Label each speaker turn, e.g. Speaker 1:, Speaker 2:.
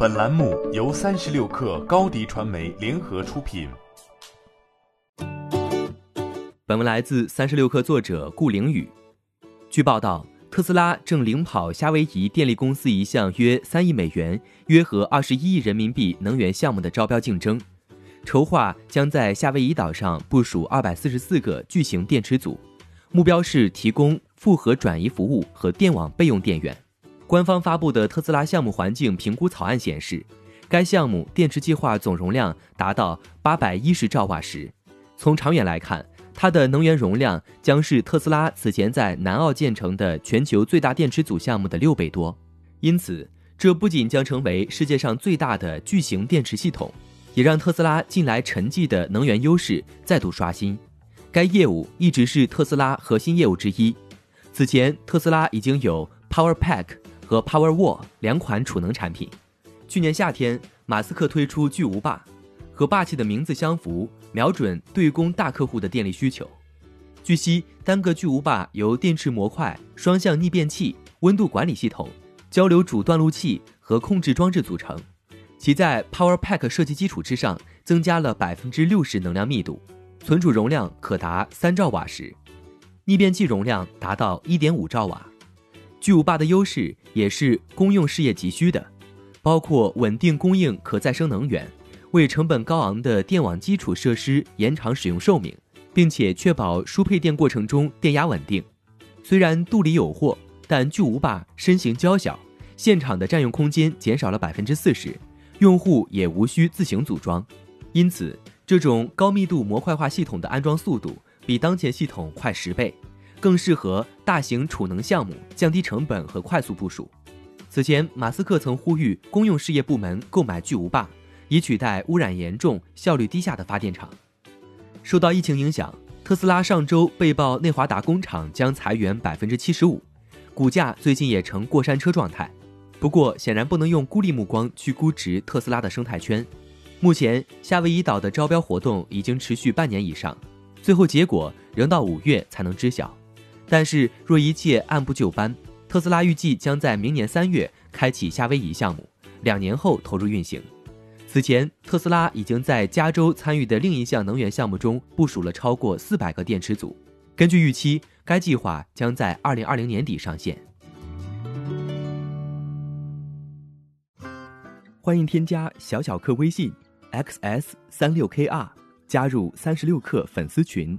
Speaker 1: 本栏目由三十六克高低传媒联合出品。
Speaker 2: 本文来自三十六克作者顾凌宇。据报道，特斯拉正领跑夏威夷电力公司一项约三亿美元、约合二十一亿人民币能源项目的招标竞争，筹划将在夏威夷岛上部署二百四十四个巨型电池组，目标是提供复合转移服务和电网备用电源。官方发布的特斯拉项目环境评估草案显示，该项目电池计划总容量达到八百一十兆瓦时。从长远来看，它的能源容量将是特斯拉此前在南澳建成的全球最大电池组项目的六倍多。因此，这不仅将成为世界上最大的巨型电池系统，也让特斯拉近来沉寂的能源优势再度刷新。该业务一直是特斯拉核心业务之一。此前，特斯拉已经有 Power Pack。和 Powerwall 两款储能产品。去年夏天，马斯克推出巨无霸，和霸气的名字相符，瞄准对公大客户的电力需求。据悉，单个巨无霸由电池模块、双向逆变器、温度管理系统、交流主断路器和控制装置组成。其在 Power Pack 设计基础之上，增加了百分之六十能量密度，存储容量可达三兆瓦时，逆变器容量达到一点五兆瓦。巨无霸的优势也是公用事业急需的，包括稳定供应可再生能源，为成本高昂的电网基础设施延长使用寿命，并且确保输配电过程中电压稳定。虽然肚里有货，但巨无霸身形娇小，现场的占用空间减少了百分之四十，用户也无需自行组装。因此，这种高密度模块化系统的安装速度比当前系统快十倍。更适合大型储能项目，降低成本和快速部署。此前，马斯克曾呼吁公用事业部门购买巨无霸，以取代污染严重、效率低下的发电厂。受到疫情影响，特斯拉上周被曝内华达工厂将裁员百分之七十五，股价最近也呈过山车状态。不过，显然不能用孤立目光去估值特斯拉的生态圈。目前，夏威夷岛的招标活动已经持续半年以上，最后结果仍到五月才能知晓。但是，若一切按部就班，特斯拉预计将在明年三月开启夏威夷项目，两年后投入运行。此前，特斯拉已经在加州参与的另一项能源项目中部署了超过四百个电池组。根据预期，该计划将在二零二零年底上线。欢迎添加小小客微信：xs 三六 kr，加入三十六氪粉丝群。